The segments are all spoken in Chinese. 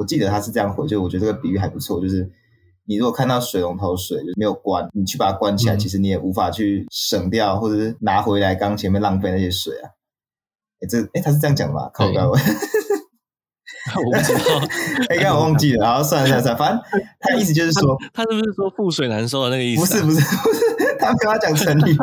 我记得他是这样回，就我觉得这个比喻还不错，就是你如果看到水龙头水就没有关，你去把它关起来，嗯、其实你也无法去省掉或者是拿回来刚前面浪费那些水啊。哎，这哎他是这样讲吗？靠高。我不知道，哎，刚我忘记了，然后算了算了算了，反正他意思就是说，他，他是不是说覆水难收的那个意思？不是不是不是，他没有要讲成语。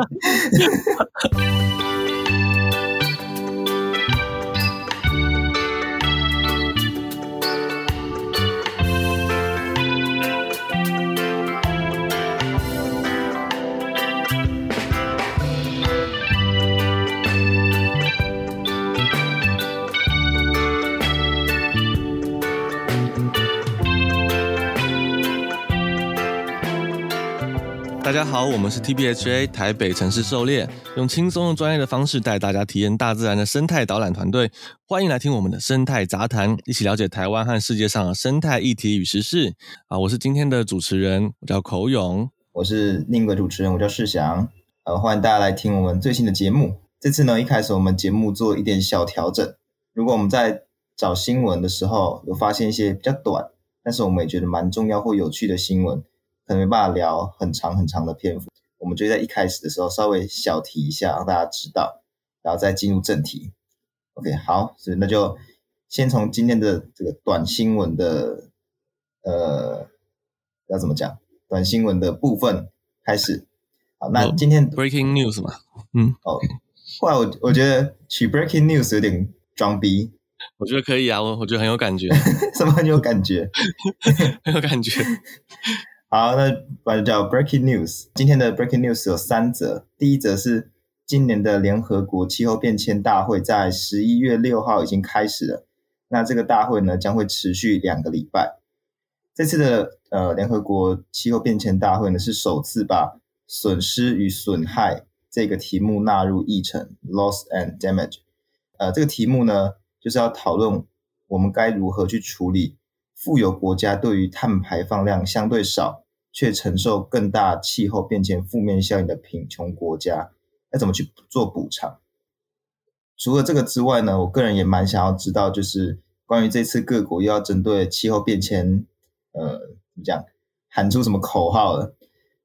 大家好，我们是 TBHA 台北城市狩猎，用轻松又专业的方式带大家体验大自然的生态导览团队。欢迎来听我们的生态杂谈，一起了解台湾和世界上的生态议题与时事。啊，我是今天的主持人，我叫口勇；我是另一个主持人，我叫世祥。呃，欢迎大家来听我们最新的节目。这次呢，一开始我们节目做一点小调整。如果我们在找新闻的时候有发现一些比较短，但是我们也觉得蛮重要或有趣的新闻。可能没办法聊很长很长的篇幅，我们就在一开始的时候稍微小提一下，让大家知道，然后再进入正题。OK，好，所以那就先从今天的这个短新闻的，呃，要怎么讲？短新闻的部分开始。好，那今天、oh, breaking news 嘛，嗯，哦，后来我我觉得取 breaking news 有点装逼，我觉得可以啊，我我觉得很有感觉，什么很有感觉？很有感觉。好，那把它叫 Breaking News。今天的 Breaking News 有三则。第一则是今年的联合国气候变迁大会在十一月六号已经开始了。那这个大会呢将会持续两个礼拜。这次的呃联合国气候变迁大会呢是首次把损失与损害这个题目纳入议程 （Loss and Damage）。呃，这个题目呢就是要讨论我们该如何去处理。富有国家对于碳排放量相对少，却承受更大气候变迁负面效应的贫穷国家，要怎么去做补偿？除了这个之外呢，我个人也蛮想要知道，就是关于这次各国又要针对气候变迁，呃，怎么讲，喊出什么口号了？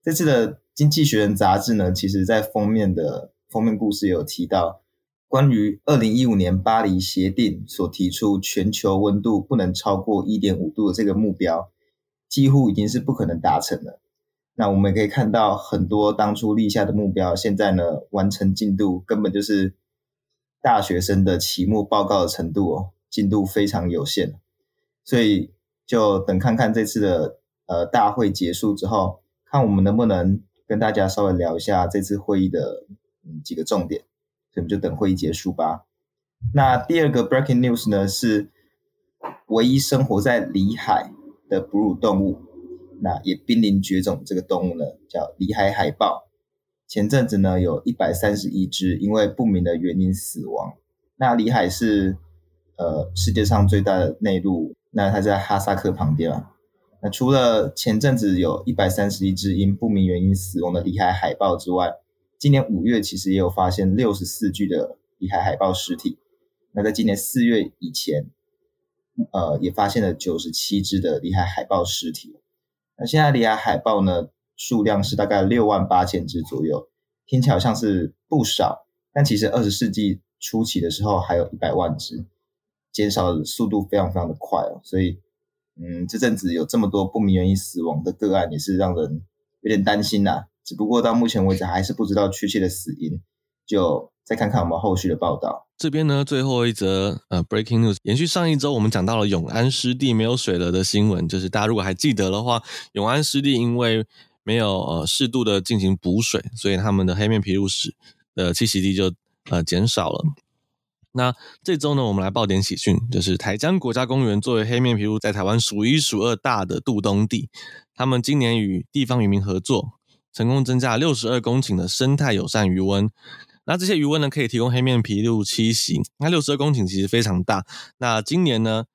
这次的《经济学人》杂志呢，其实在封面的封面故事有提到。关于二零一五年巴黎协定所提出全球温度不能超过一点五度的这个目标，几乎已经是不可能达成了。那我们可以看到，很多当初立下的目标，现在呢，完成进度根本就是大学生的期末报告的程度哦，进度非常有限。所以就等看看这次的呃大会结束之后，看我们能不能跟大家稍微聊一下这次会议的嗯几个重点。所以我们就等会议结束吧。那第二个 breaking news 呢，是唯一生活在里海的哺乳动物，那也濒临绝种。这个动物呢，叫里海海豹。前阵子呢，有一百三十一只因为不明的原因死亡。那里海是呃世界上最大的内陆，那它在哈萨克旁边啊。那除了前阵子有一百三十一只因不明原因死亡的里海海豹之外，今年五月其实也有发现六十四具的里海海豹尸体。那在今年四月以前，呃，也发现了九十七只的里海海豹尸体。那现在里海海豹呢，数量是大概六万八千只左右，听起来好像是不少，但其实二十世纪初期的时候还有一百万只，减少的速度非常非常的快哦。所以，嗯，这阵子有这么多不明原因死亡的个案，也是让人有点担心呐、只不过到目前为止还是不知道确切的死因，就再看看我们后续的报道。这边呢，最后一则呃 breaking news，延续上一周我们讲到了永安湿地没有水了的新闻，就是大家如果还记得的话，永安湿地因为没有呃适度的进行补水，所以他们的黑面琵鹭鸶的栖息地就呃减少了。那这周呢，我们来报点喜讯，就是台江国家公园作为黑面琵鹭在台湾数一数二大的渡冬地，他们今年与地方渔民合作。成功增加六十二公顷的生态友善鱼塭，那这些鱼塭呢，可以提供黑面琵鹭栖息。那六十二公顷其实非常大。那今年呢，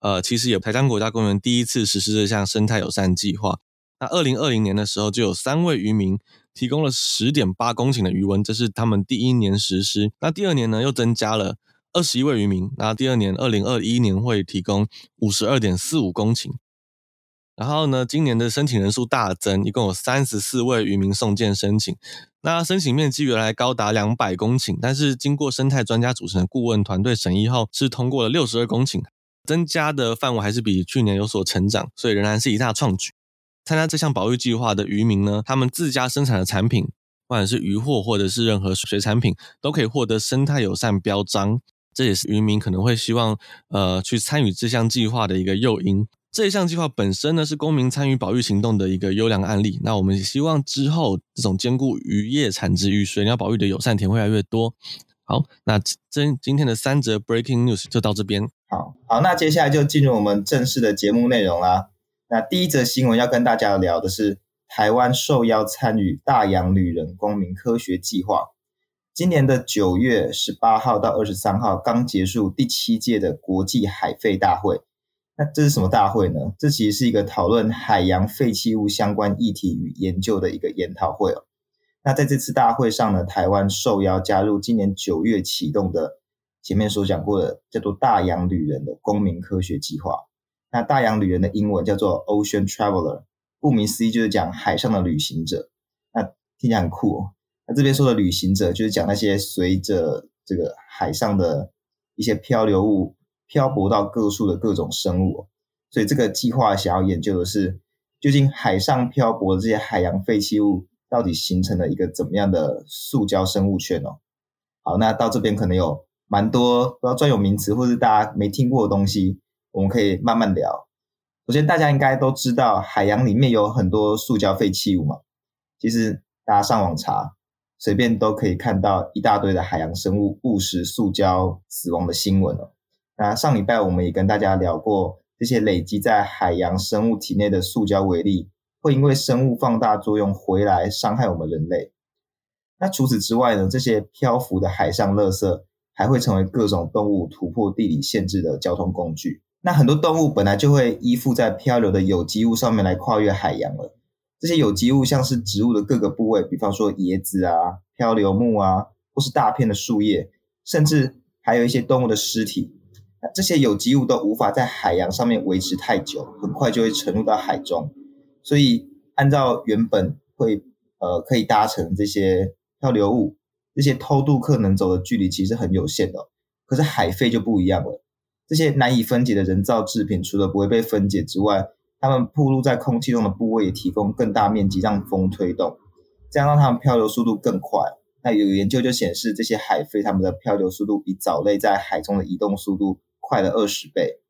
呃，其实有台江国家公园第一次实施这项生态友善计划。那二零二零年的时候，就有三位渔民提供了十点八公顷的鱼塭，这是他们第一年实施。那第二年呢，又增加了二十一位渔民，那第二年二零二一年会提供五十二点四五公顷。然后呢，今年的申请人数大增，一共有三十四位渔民送件申请。那申请面积原来高达两百公顷，但是经过生态专家组成的顾问团队审议后，是通过了六十二公顷，增加的范围还是比去年有所成长，所以仍然是一大创举。参加这项保育计划的渔民呢，他们自家生产的产品，不管是渔获或者是任何水产品，都可以获得生态友善标章，这也是渔民可能会希望呃去参与这项计划的一个诱因。这一项计划本身呢，是公民参与保育行动的一个优良案例。那我们也希望之后这种兼顾渔业产值与水鸟保育的友善田会越来越多。好，那今今天的三则 breaking news 就到这边。好好，那接下来就进入我们正式的节目内容啦。那第一则新闻要跟大家聊的是，台湾受邀参与大洋旅人公民科学计划。今年的九月十八号到二十三号刚结束第七届的国际海废大会。那这是什么大会呢？这其实是一个讨论海洋废弃物相关议题与研究的一个研讨会哦。那在这次大会上呢，台湾受邀加入今年九月启动的前面所讲过的叫做大洋旅人的公民科学计划。那大洋旅人的英文叫做 Ocean Traveler，顾名思义就是讲海上的旅行者。那听起来很酷哦。那这边说的旅行者就是讲那些随着这个海上的一些漂流物。漂泊到各处的各种生物，所以这个计划想要研究的是，究竟海上漂泊的这些海洋废弃物到底形成了一个怎么样的塑胶生物圈哦？好，那到这边可能有蛮多不知道专有名词或是大家没听过的东西，我们可以慢慢聊。首先，大家应该都知道海洋里面有很多塑胶废弃物嘛，其实大家上网查，随便都可以看到一大堆的海洋生物误食塑胶死亡的新闻哦。那上礼拜我们也跟大家聊过，这些累积在海洋生物体内的塑胶微粒，会因为生物放大作用回来伤害我们人类。那除此之外呢，这些漂浮的海上垃圾还会成为各种动物突破地理限制的交通工具。那很多动物本来就会依附在漂流的有机物上面来跨越海洋了。这些有机物像是植物的各个部位，比方说叶子啊、漂流木啊，或是大片的树叶，甚至还有一些动物的尸体。这些有机物都无法在海洋上面维持太久，很快就会沉入到海中。所以，按照原本会呃可以搭乘这些漂流物，这些偷渡客能走的距离其实很有限的。可是海废就不一样了，这些难以分解的人造制品，除了不会被分解之外，它们暴露在空气中的部位也提供更大面积让风推动，这样让它们漂流速度更快。那有研究就显示，这些海废它们的漂流速度比藻类在海中的移动速度快了二十倍。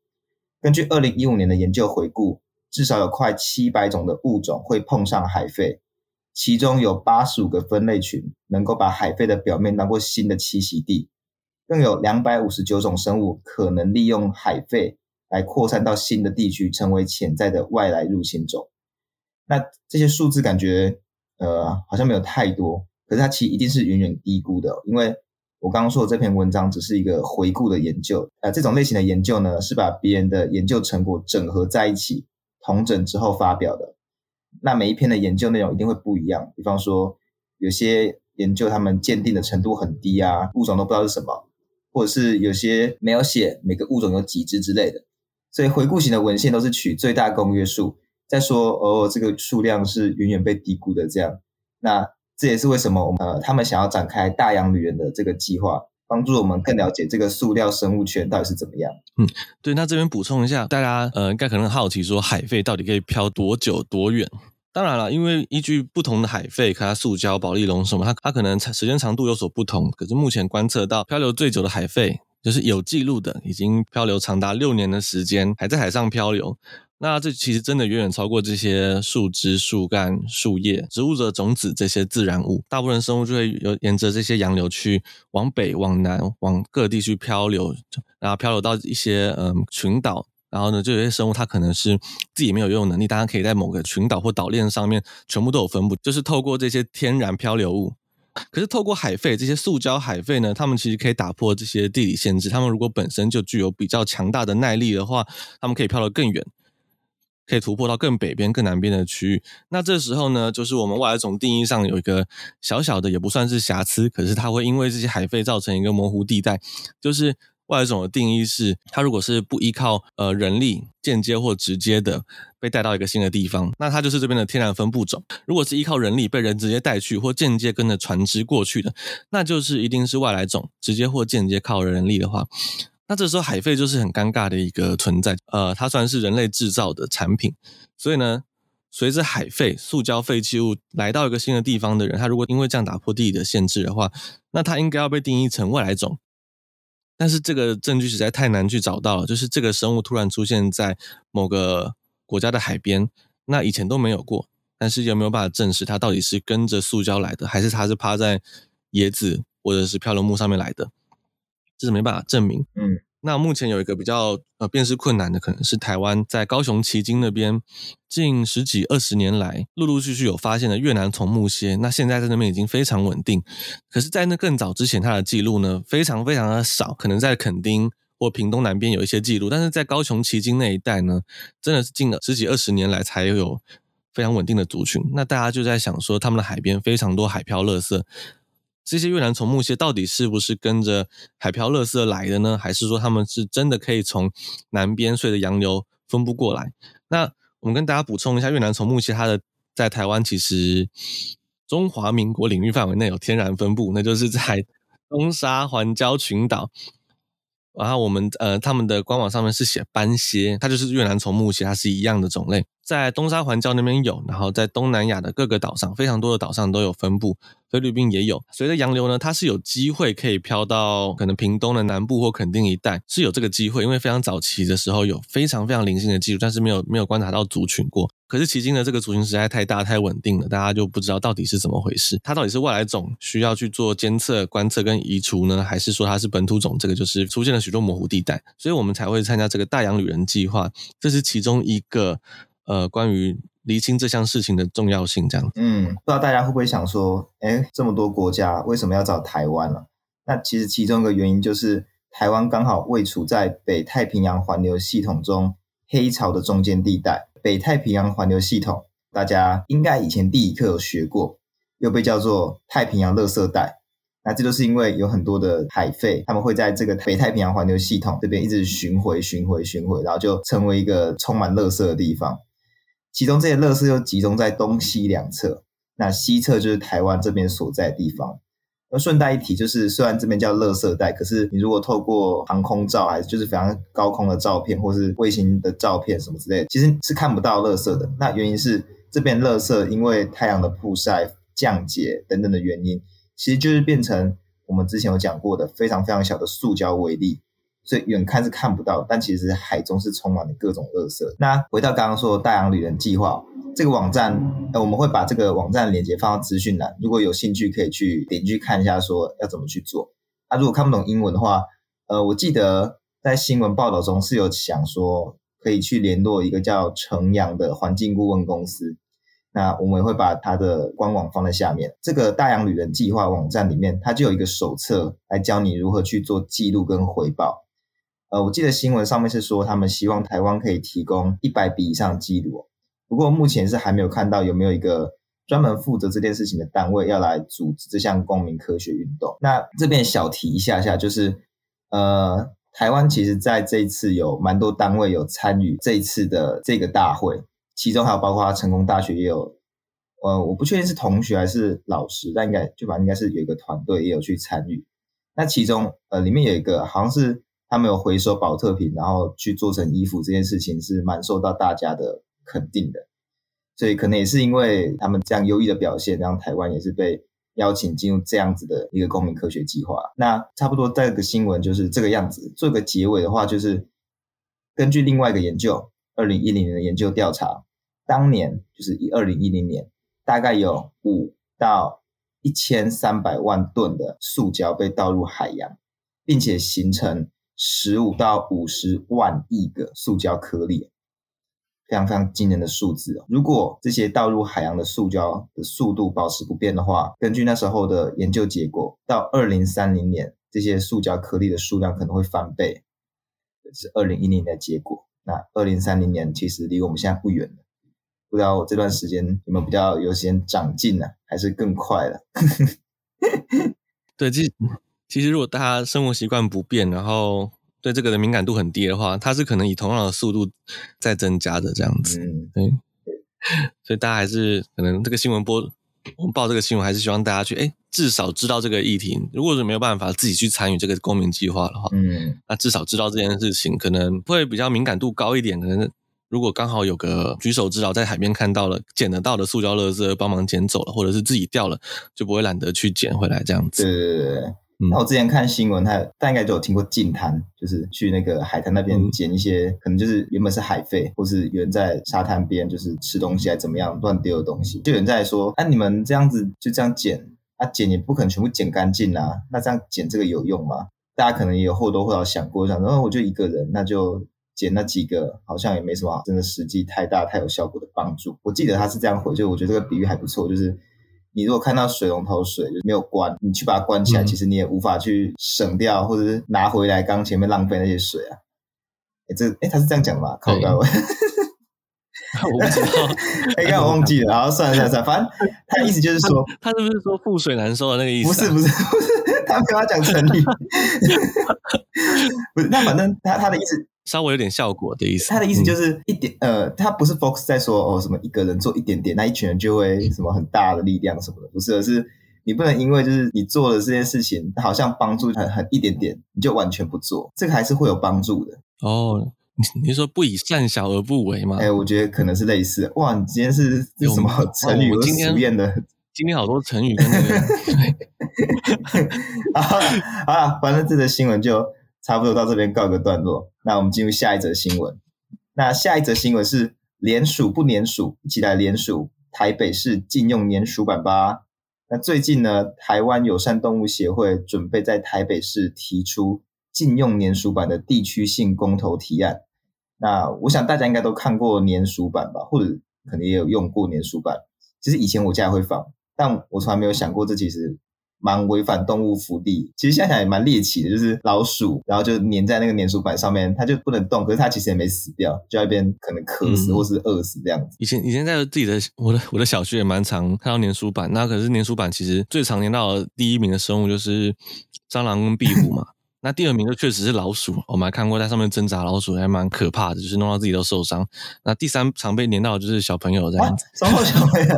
根据二零一五年的研究回顾，至少有快七百种的物种会碰上海肺，其中有八十五个分类群能够把海肺的表面当作新的栖息地，更有两百五十九种生物可能利用海肺来扩散到新的地区，成为潜在的外来入侵种。那这些数字感觉呃好像没有太多，可是它其实一定是远远低估的，因为。我刚刚说的这篇文章只是一个回顾的研究，呃，这种类型的研究呢，是把别人的研究成果整合在一起，统整之后发表的。那每一篇的研究内容一定会不一样，比方说有些研究他们鉴定的程度很低啊，物种都不知道是什么，或者是有些没有写每个物种有几只之类的。所以回顾型的文献都是取最大公约数，再说哦，这个数量是远远被低估的这样。那这也是为什么我们呃，他们想要展开大洋旅人的这个计划，帮助我们更了解这个塑料生物圈到底是怎么样。嗯，对。那这边补充一下，大家呃，应该可能好奇说，海废到底可以漂多久多远？当然了，因为依据不同的海废，看它塑胶、保丽龙什么，它它可能时间长度有所不同。可是目前观测到漂流最久的海废，就是有记录的，已经漂流长达六年的时间，还在海上漂流。那这其实真的远远超过这些树枝、树干、树叶、植物的种子这些自然物。大部分生物就会有沿着这些洋流去往北、往南、往各地去漂流，然后漂流到一些嗯群岛。然后呢，就有些生物它可能是自己没有游泳能力，当然可以在某个群岛或岛链上面全部都有分布，就是透过这些天然漂流物。可是透过海废这些塑胶海废呢，它们其实可以打破这些地理限制。它们如果本身就具有比较强大的耐力的话，它们可以漂得更远。可以突破到更北边、更南边的区域。那这时候呢，就是我们外来种定义上有一个小小的，也不算是瑕疵，可是它会因为这些海废造成一个模糊地带。就是外来种的定义是，它如果是不依靠呃人力间接或直接的被带到一个新的地方，那它就是这边的天然分布种；如果是依靠人力被人直接带去或间接跟着船只过去的，那就是一定是外来种，直接或间接靠人力的话，那这时候海废就是很尴尬的一个存在。呃，它算是人类制造的产品，所以呢。随着海废、塑胶废弃物来到一个新的地方的人，他如果因为这样打破地理的限制的话，那他应该要被定义成外来种。但是这个证据实在太难去找到了，就是这个生物突然出现在某个国家的海边，那以前都没有过。但是有没有办法证实它到底是跟着塑胶来的，还是它是趴在椰子或者是漂流木上面来的？这是没办法证明。嗯。那目前有一个比较呃辨识困难的，可能是台湾在高雄旗津那边，近十几二十年来陆陆续续有发现的越南虫木蝎。那现在在那边已经非常稳定，可是，在那更早之前，它的记录呢非常非常的少，可能在垦丁或屏东南边有一些记录，但是在高雄旗津那一带呢，真的是近了十几二十年来才有非常稳定的族群。那大家就在想说，他们的海边非常多海漂垃圾。这些越南虫木蝎到底是不是跟着海漂垃圾来的呢？还是说他们是真的可以从南边睡的洋流分布过来？那我们跟大家补充一下，越南虫木蝎它的在台湾其实中华民国领域范围内有天然分布，那就是在 东沙环礁群岛。然后我们呃他们的官网上面是写斑蝎，它就是越南虫木蝎，它是一样的种类，在东沙环礁那边有，然后在东南亚的各个岛上，非常多的岛上都有分布。菲律宾也有，随着洋流呢，它是有机会可以飘到可能屏东的南部或垦丁一带，是有这个机会，因为非常早期的时候有非常非常零星的记录，但是没有没有观察到族群过。可是迄今的这个族群实在太大太稳定了，大家就不知道到底是怎么回事，它到底是外来种需要去做监测、观测跟移除呢，还是说它是本土种？这个就是出现了许多模糊地带，所以我们才会参加这个大洋旅人计划，这是其中一个呃关于。厘清这项事情的重要性，这样。嗯，不知道大家会不会想说，哎，这么多国家为什么要找台湾呢？那其实其中一个原因就是，台湾刚好位处在北太平洋环流系统中黑潮的中间地带。北太平洋环流系统，大家应该以前地理课有学过，又被叫做太平洋垃圾带。那这就是因为有很多的海废，他们会在这个北太平洋环流系统这边一直巡回、巡回、巡回，然后就成为一个充满垃圾的地方。其中这些垃圾又集中在东西两侧，那西侧就是台湾这边所在的地方。而顺带一提，就是虽然这边叫垃圾带，可是你如果透过航空照，还是就是非常高空的照片，或是卫星的照片什么之类的，其实是看不到垃圾的。那原因是这边垃圾因为太阳的曝晒、降解等等的原因，其实就是变成我们之前有讲过的非常非常小的塑胶微粒。所以远看是看不到，但其实海中是充满了各种垃圾。那回到刚刚说的大洋旅人计划这个网站，呃，我们会把这个网站链接放到资讯栏，如果有兴趣可以去点去看一下，说要怎么去做。那、如果看不懂英文的话，呃，我记得在新闻报道中是有想说可以去联络一个叫成阳的环境顾问公司。那我们会把它的官网放在下面。这个大洋旅人计划网站里面，它就有一个手册来教你如何去做记录跟回报。呃，我记得新闻上面是说，他们希望台湾可以提供一百笔以上的记录，不过目前是还没有看到有没有一个专门负责这件事情的单位要来组织这项公民科学运动。那这边小提一下下，就是呃，台湾其实在这一次有蛮多单位有参与这一次的这个大会，其中还有包括成功大学也有，呃，我不确定是同学还是老师，但应该就反正应该是有一个团队也有去参与。那其中呃，里面有一个好像是。他们有回收保特瓶，然后去做成衣服，这件事情是蛮受到大家的肯定的。所以可能也是因为他们这样优异的表现，让台湾也是被邀请进入这样子的一个公民科学计划。那差不多这个新闻就是这个样子。做个结尾的话，就是根据另外一个研究，二零一零年的研究调查，当年就是以二零一零年，大概有五到一千三百万吨的塑胶被倒入海洋，并且形成。十五到五十万亿个塑胶颗粒，非常非常惊人的数字哦。如果这些倒入海洋的塑胶的速度保持不变的话，根据那时候的研究结果，到二零三零年，这些塑胶颗粒的数量可能会翻倍。这是二零一零年的结果。那二零三零年其实离我们现在不远了。不知道我这段时间有没有比较有时间长进呢？还是更快了？对，其实。其实，如果大家生活习惯不变，然后对这个的敏感度很低的话，它是可能以同样的速度在增加的这样子。嗯，对。所以大家还是可能这个新闻播，我们报这个新闻还是希望大家去，哎，至少知道这个议题。如果是没有办法自己去参与这个公民计划的话，嗯，那至少知道这件事情，可能会比较敏感度高一点。可能如果刚好有个举手之劳，在海边看到了捡得到的塑胶垃圾，帮忙捡走了，或者是自己掉了，就不会懒得去捡回来这样子。对对对对。那我之前看新闻，他大家应该都有听过净滩，就是去那个海滩那边捡一些，嗯、可能就是原本是海废，或是有人在沙滩边就是吃东西还怎么样乱丢的东西，就有人在说，啊你们这样子就这样捡，啊捡也不可能全部捡干净啊，那这样捡这个有用吗？大家可能也有或多或少想过，想说，哦，我就一个人，那就捡那几个，好像也没什么真的实际太大太有效果的帮助。我记得他是这样回，就我觉得这个比喻还不错，就是。你如果看到水龙头水就没有关，你去把它关起来，嗯、其实你也无法去省掉或者是拿回来刚前面浪费那些水啊。哎，这哎他是这样讲吗？靠我，我不知道，哎，刚我忘记了。然后算了算了算了，反正他的意思就是说，他，他是不是说覆水难收的那个意思、啊？不是不是不是，他跟他讲成语，不是。那反正他他的意思。稍微有点效果的意思，他的意思就是一点，嗯、呃，他不是 Fox 在说哦什么一个人做一点点，那一群人就会什么很大的力量什么的，不是，而是你不能因为就是你做了这件事情好像帮助很很一点点，你就完全不做，这个还是会有帮助的。哦，你你说不以善小而不为吗？哎，我觉得可能是类似。哇，你今天是有什么成语和俗谚的？今天好多成语跟那个。好了好了，反正这则新闻就。差不多到这边告个段落，那我们进入下一则新闻。那下一则新闻是连署不连署，一起来连署台北市禁用粘鼠板吧。那最近呢，台湾友善动物协会准备在台北市提出禁用粘鼠板的地区性公投提案。那我想大家应该都看过粘鼠板吧，或者可能也有用过粘鼠板。其实以前我家也会放，但我从来没有想过这其实。蛮违反动物福利，其实想想也蛮猎奇的，就是老鼠，然后就粘在那个粘鼠板上面，它就不能动，可是它其实也没死掉，就在那边可能渴死或是饿死这样子。以前以前在自己的我的我的小区也蛮常看到粘鼠板，那可是粘鼠板其实最常粘到的第一名的生物就是蟑螂跟壁虎嘛。那第二名就确实是老鼠，我们还看过在上面挣扎老鼠，还蛮可怕的，就是弄到自己都受伤。那第三常被粘到的就是小朋友这样子，什么小朋友？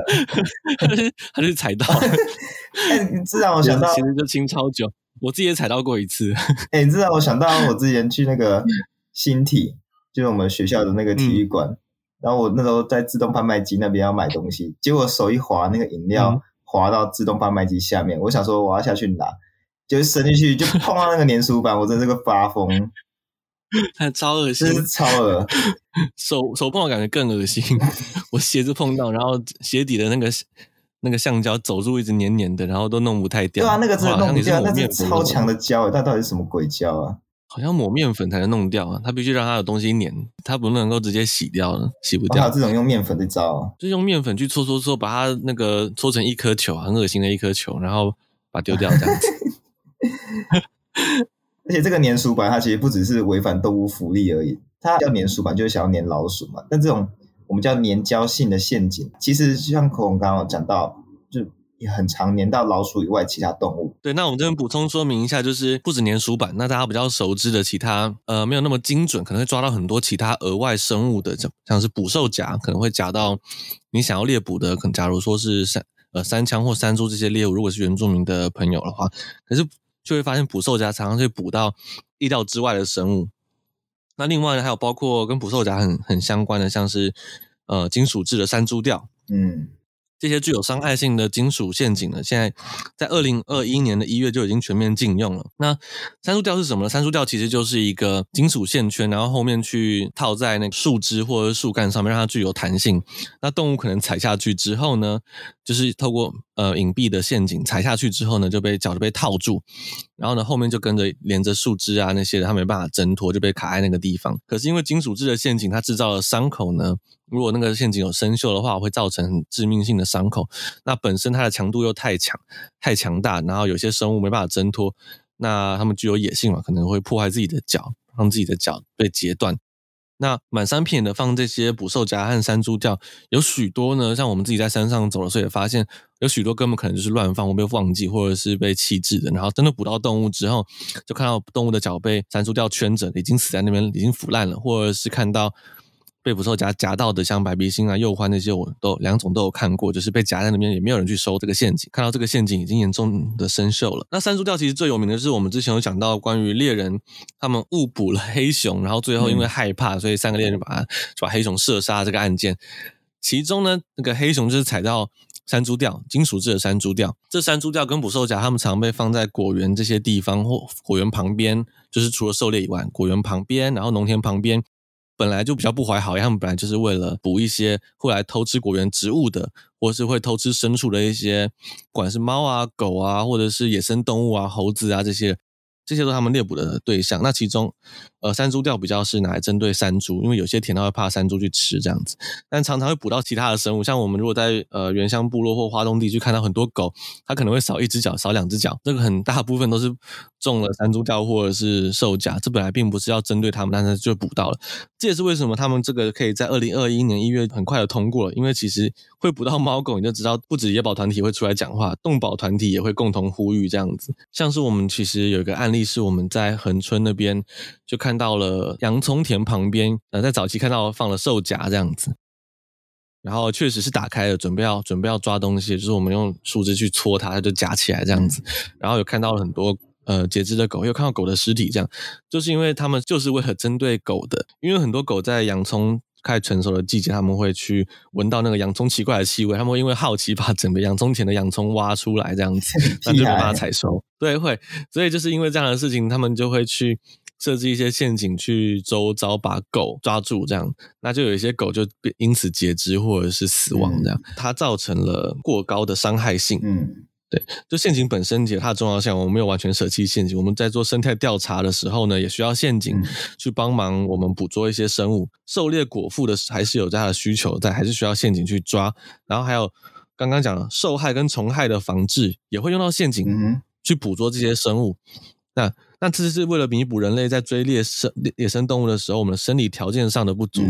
他是踩到。哎，你知道我想到，其实就清超久，我自己也踩到过一次。哎，你知道我想到我之前去那个新体，就是我们学校的那个体育馆，嗯、然后我那时候在自动贩卖机那边要买东西，结果手一滑，那个饮料滑到自动贩卖机下面，嗯、我想说我要下去拿。就伸进去就碰到那个粘鼠板，我真的是个发疯，超恶心，真是超恶 手手碰到感觉更恶心，我鞋子碰到，然后鞋底的那个那个橡胶走路一直黏黏的，然后都弄不太掉。对啊，那个真的弄不掉，那是超强的胶，它到底是什么鬼胶啊？好像抹面粉才能弄掉啊，它必须让它有东西粘，它不能够直接洗掉了，洗不掉。这种用面粉的招，就用面粉去搓搓搓，把它那个搓成一颗球，很恶心的一颗球，然后把它丢掉这样子。而且这个粘鼠板，它其实不只是违反动物福利而已。它叫粘鼠板，就是想要粘老鼠嘛。但这种我们叫粘胶性的陷阱，其实就像孔刚刚讲到，就也很常粘到老鼠以外其他动物。对，那我们这边补充说明一下，就是不止粘鼠板，那大家比较熟知的其他，呃，没有那么精准，可能会抓到很多其他额外生物的，像像是捕兽夹，可能会夹到你想要猎捕的，可能假如说是三呃三枪或三猪这些猎物，如果是原住民的朋友的话，可是。就会发现捕兽夹常常会捕到意料之外的生物。那另外呢，还有包括跟捕兽夹很很相关的，像是呃金属制的山猪钓，嗯。这些具有伤害性的金属陷阱呢，现在在二零二一年的一月就已经全面禁用了。那山猪吊是什么呢？山猪吊其实就是一个金属线圈，然后后面去套在那个树枝或者树干上面，让它具有弹性。那动物可能踩下去之后呢，就是透过呃隐蔽的陷阱踩下去之后呢，就被脚就被套住，然后呢后面就跟着连着树枝啊那些的，它没办法挣脱，就被卡在那个地方。可是因为金属制的陷阱，它制造了伤口呢。如果那个陷阱有生锈的话，会造成致命性的伤口。那本身它的强度又太强、太强大，然后有些生物没办法挣脱，那它们具有野性嘛，可能会破坏自己的脚，让自己的脚被截断。那满山遍野的放这些捕兽夹和山猪吊，有许多呢，像我们自己在山上走的时候也发现，有许多根本可能就是乱放，或被忘记，或者是被弃置的。然后真的捕到动物之后，就看到动物的脚被山猪吊圈着，已经死在那边，已经腐烂了，或者是看到。被捕兽夹夹到的，像白鼻星啊、鼬獾那些，我都两种都有看过，就是被夹在那边，也没有人去收这个陷阱。看到这个陷阱已经严重的生锈了。那山猪钓其实最有名的是我们之前有讲到关于猎人他们误捕了黑熊，然后最后因为害怕，所以三个猎人把他就把黑熊射杀这个案件。其中呢，那个黑熊就是踩到山猪吊，金属制的山猪吊。这山猪吊跟捕兽夹，他们常被放在果园这些地方或果园旁边，就是除了狩猎以外，果园旁边，然后农田旁边。本来就比较不怀好意，他们本来就是为了捕一些会来偷吃果园植物的，或是会偷吃牲畜的一些，不管是猫啊、狗啊，或者是野生动物啊、猴子啊这些。这些都是他们猎捕的对象。那其中，呃，山猪吊比较是拿来针对山猪，因为有些田它会怕山猪去吃这样子。但常常会捕到其他的生物，像我们如果在呃原乡部落或花东地区看到很多狗，它可能会少一只脚、少两只脚，这个很大部分都是中了山猪吊或者是兽夹。这本来并不是要针对他们，但是就捕到了。这也是为什么他们这个可以在二零二一年一月很快的通过了，因为其实会捕到猫狗，你就知道不止野保团体会出来讲话，动保团体也会共同呼吁这样子。像是我们其实有一个案例。是我们在恒春那边就看到了洋葱田旁边，呃，在早期看到放了兽夹这样子，然后确实是打开了，准备要准备要抓东西，就是我们用树枝去戳它，它就夹起来这样子，然后有看到了很多呃截肢的狗，又看到狗的尸体，这样。就是因为他们就是为了针对狗的，因为很多狗在洋葱。开始成熟的季节，他们会去闻到那个洋葱奇怪的气味，他们会因为好奇把整个洋葱田的洋葱挖出来，这样子，那就没办法采收。对，会，所以就是因为这样的事情，他们就会去设置一些陷阱，去周遭把狗抓住，这样，那就有一些狗就因此截肢或者是死亡，这样，它造成了过高的伤害性。嗯。对，就陷阱本身其实它的重要性，我们没有完全舍弃陷阱。我们在做生态调查的时候呢，也需要陷阱去帮忙我们捕捉一些生物。狩猎果腹的还是有这样的需求在，还是需要陷阱去抓。然后还有刚刚讲受害跟虫害的防治，也会用到陷阱去捕捉这些生物。那那这是为了弥补人类在追猎生野生动物的时候，我们的生理条件上的不足。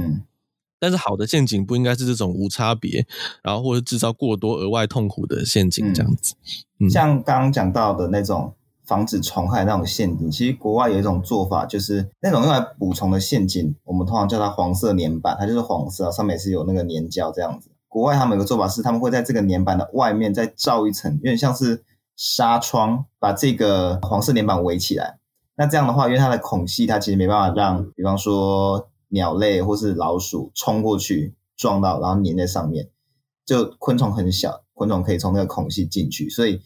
但是好的陷阱不应该是这种无差别，然后或者制造过多额外痛苦的陷阱这样子。嗯，像刚刚讲到的那种防止虫害那种陷阱，其实国外有一种做法，就是那种用来捕虫的陷阱，我们通常叫它黄色粘板，它就是黄色，上面是有那个粘胶这样子。国外他们有个做法是，他们会在这个粘板的外面再罩一层，有点像是纱窗，把这个黄色粘板围起来。那这样的话，因为它的孔隙，它其实没办法让，比方说。鸟类或是老鼠冲过去撞到，然后粘在上面，就昆虫很小，昆虫可以从那个孔隙进去，所以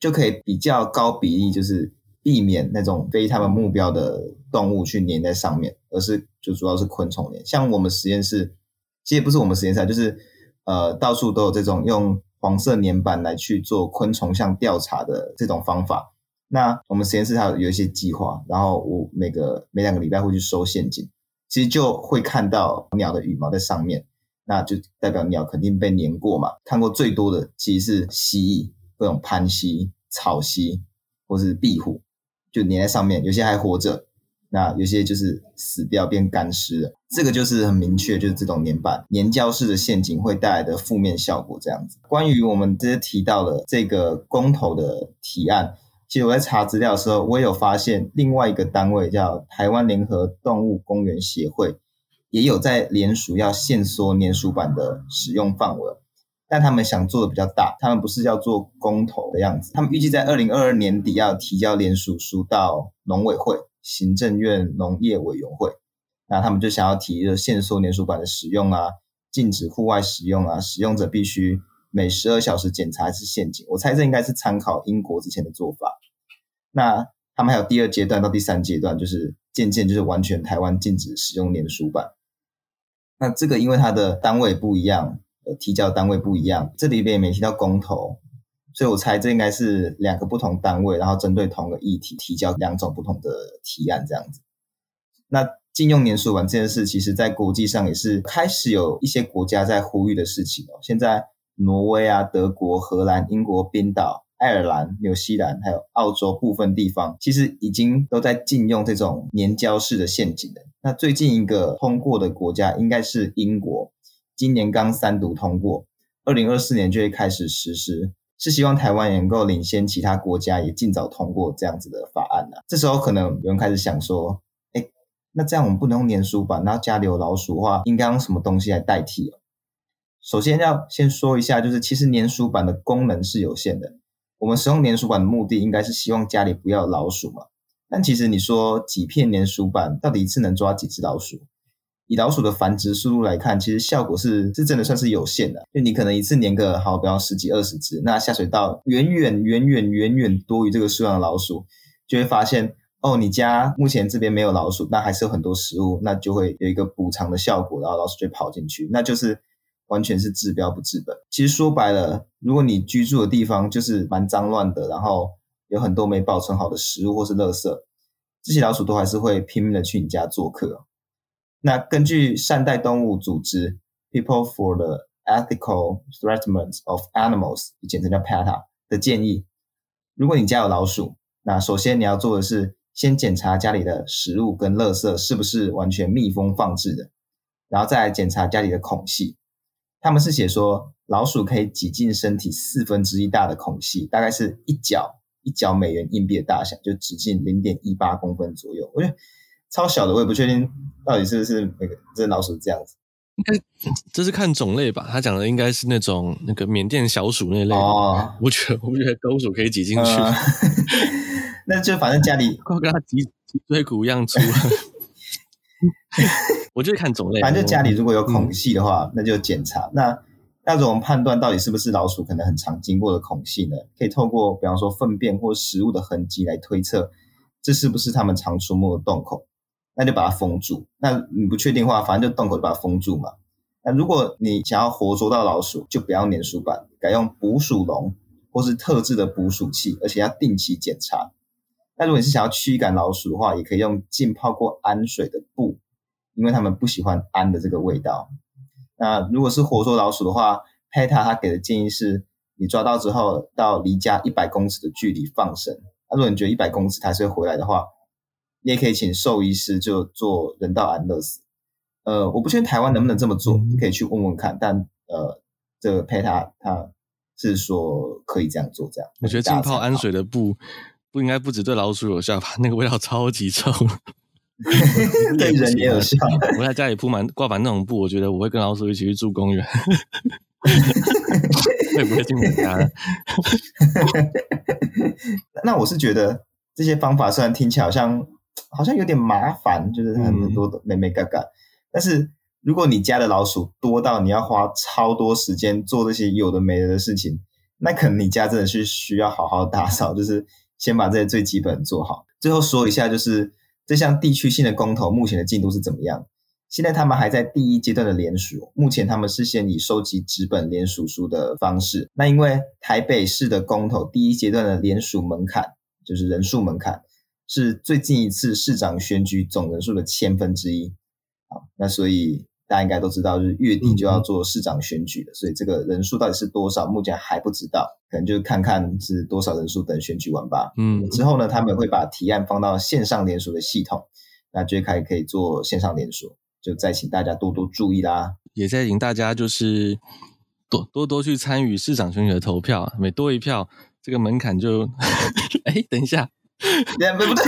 就可以比较高比例，就是避免那种非他们目标的动物去粘在上面，而是就主要是昆虫粘。像我们实验室，其实不是我们实验室，就是呃到处都有这种用黄色粘板来去做昆虫像调查的这种方法。那我们实验室它有一些计划，然后我每个每两个礼拜会去收陷阱。其实就会看到鸟的羽毛在上面，那就代表鸟肯定被粘过嘛。看过最多的其实是蜥蜴，各种攀蜥、草蜥或是壁虎，就粘在上面。有些还活着，那有些就是死掉变干尸了。这个就是很明确，就是这种粘板粘胶式的陷阱会带来的负面效果。这样子，关于我们这些提到的这个公投的提案。其实我在查资料的时候，我也有发现另外一个单位叫台湾联合动物公园协会，也有在联署要限缩粘鼠板的使用范围，但他们想做的比较大，他们不是要做公投的样子，他们预计在二零二二年底要提交联署书到农委会、行政院农业委员会，那他们就想要提的限缩粘鼠板的使用啊，禁止户外使用啊，使用者必须。每十二小时检查一次陷阱，我猜这应该是参考英国之前的做法。那他们还有第二阶段到第三阶段，就是渐渐就是完全台湾禁止使用粘鼠板。那这个因为它的单位不一样，呃，提交单位不一样，这里边也没提到公投，所以我猜这应该是两个不同单位，然后针对同个议题提交两种不同的提案这样子。那禁用粘鼠板这件事，其实在国际上也是开始有一些国家在呼吁的事情哦。现在。挪威啊、德国、荷兰、英国、冰岛、爱尔兰、纽西兰，还有澳洲部分地方，其实已经都在禁用这种粘胶式的陷阱了。那最近一个通过的国家应该是英国，今年刚三读通过，二零二四年就会开始实施，是希望台湾能够领先其他国家，也尽早通过这样子的法案呢、啊。这时候可能有人开始想说，哎，那这样我们不能用粘鼠板，那家里有老鼠的话，应该用什么东西来代替？首先要先说一下，就是其实粘鼠板的功能是有限的，我们使用粘鼠板的目的应该是希望家里不要老鼠嘛。但其实你说几片粘鼠板到底一次能抓几只老鼠？以老鼠的繁殖速度来看，其实效果是是真的算是有限的。就你可能一次粘个好，比方十几二十只，那下水道远远远远远远多于这个数量的老鼠，就会发现哦，你家目前这边没有老鼠，那还是有很多食物，那就会有一个补偿的效果，然后老鼠就跑进去，那就是完全是治标不治本。其实说白了，如果你居住的地方就是蛮脏乱的，然后有很多没保存好的食物或是垃圾，这些老鼠都还是会拼命的去你家做客。那根据善待动物组织 People for the Ethical Treatment of Animals，简称叫 PETA 的建议，如果你家有老鼠，那首先你要做的是先检查家里的食物跟垃圾是不是完全密封放置的，然后再来检查家里的孔隙。他们是写说老鼠可以挤进身体四分之一大的孔隙，大概是一角。一角美元硬币的大小就直径零点一八公分左右，我觉得超小的，我也不确定到底是不是那个这老鼠这样子。应该这是看种类吧？他讲的应该是那种那个缅甸小鼠那类的。哦，我觉得我觉得狗鼠可以挤进去，呃、那就反正家里快跟他脊脊椎骨一样粗。我就看种类，反正就家里如果有孔隙的话，嗯、那就检查那。那怎么判断到底是不是老鼠可能很常经过的孔隙呢？可以透过比方说粪便或食物的痕迹来推测，这是不是它们常出没的洞口？那就把它封住。那你不确定的话，反正就洞口就把它封住嘛。那如果你想要活捉到老鼠，就不要粘鼠板，改用捕鼠笼或是特制的捕鼠器，而且要定期检查。那如果你是想要驱赶老鼠的话，也可以用浸泡过氨水的布，因为他们不喜欢氨的这个味道。那如果是活捉老鼠的话，PETA 他给的建议是，你抓到之后到离家一百公尺的距离放生。那如果你觉得一百公尺它是会回来的话，你也可以请兽医师就做人道安乐死。呃，我不确定台湾能不能这么做，你可以去问问看。但呃，这个 PETA 他是说可以这样做，这样。我觉得浸泡氨水的布不应该不只对老鼠有效吧？那个味道超级臭。对人也有效。我在家里铺满挂满那种布，我觉得我会跟老鼠一起去住公园。会不会进我家？那我是觉得这些方法虽然听起来好像好像有点麻烦，就是很多的眉眉角角，嗯、但是如果你家的老鼠多到你要花超多时间做这些有的没的的事情，那可能你家真的是需要好好打扫，就是先把这些最基本做好。最后说一下，就是。这项地区性的公投目前的进度是怎么样？现在他们还在第一阶段的联署，目前他们是先以收集纸本联署书的方式。那因为台北市的公投第一阶段的联署门槛，就是人数门槛，是最近一次市长选举总人数的千分之一。好，那所以。大家应该都知道，就是月底就要做市长选举了，嗯、所以这个人数到底是多少，目前还不知道，可能就看看是多少人数，等选举完吧。嗯，之后呢，他们会把提案放到线上联署的系统，那就开可以做线上联署，就再请大家多多注意啦。也在请大家就是多多多去参与市长选举的投票，每多一票，这个门槛就，哎，等一下，不不对。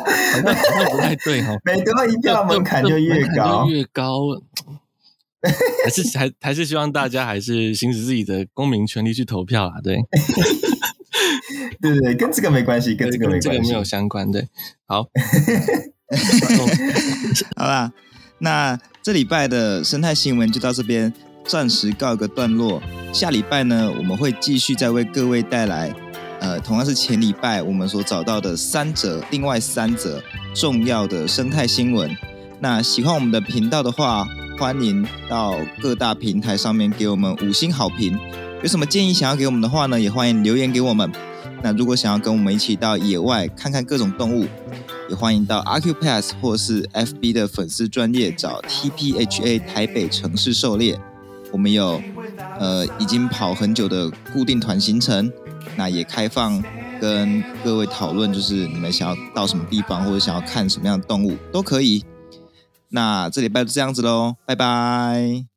好像好像不太对哈，每得一票门槛就越高，越高，还是还还是希望大家还是行使自己的公民权利去投票啊，对，对对对，跟这个没关系，跟这个没关系，这个没有相关，对，好，好啦，那这礼拜的生态新闻就到这边，暂时告一个段落，下礼拜呢，我们会继续再为各位带来。呃，同样是前礼拜我们所找到的三则，另外三则重要的生态新闻。那喜欢我们的频道的话，欢迎到各大平台上面给我们五星好评。有什么建议想要给我们的话呢，也欢迎留言给我们。那如果想要跟我们一起到野外看看各种动物，也欢迎到 Acupass 或是 FB 的粉丝专页找 TPHA 台北城市狩猎。我们有呃已经跑很久的固定团行程。那也开放跟各位讨论，就是你们想要到什么地方，或者想要看什么样的动物都可以。那这礼拜就这样子喽，拜拜。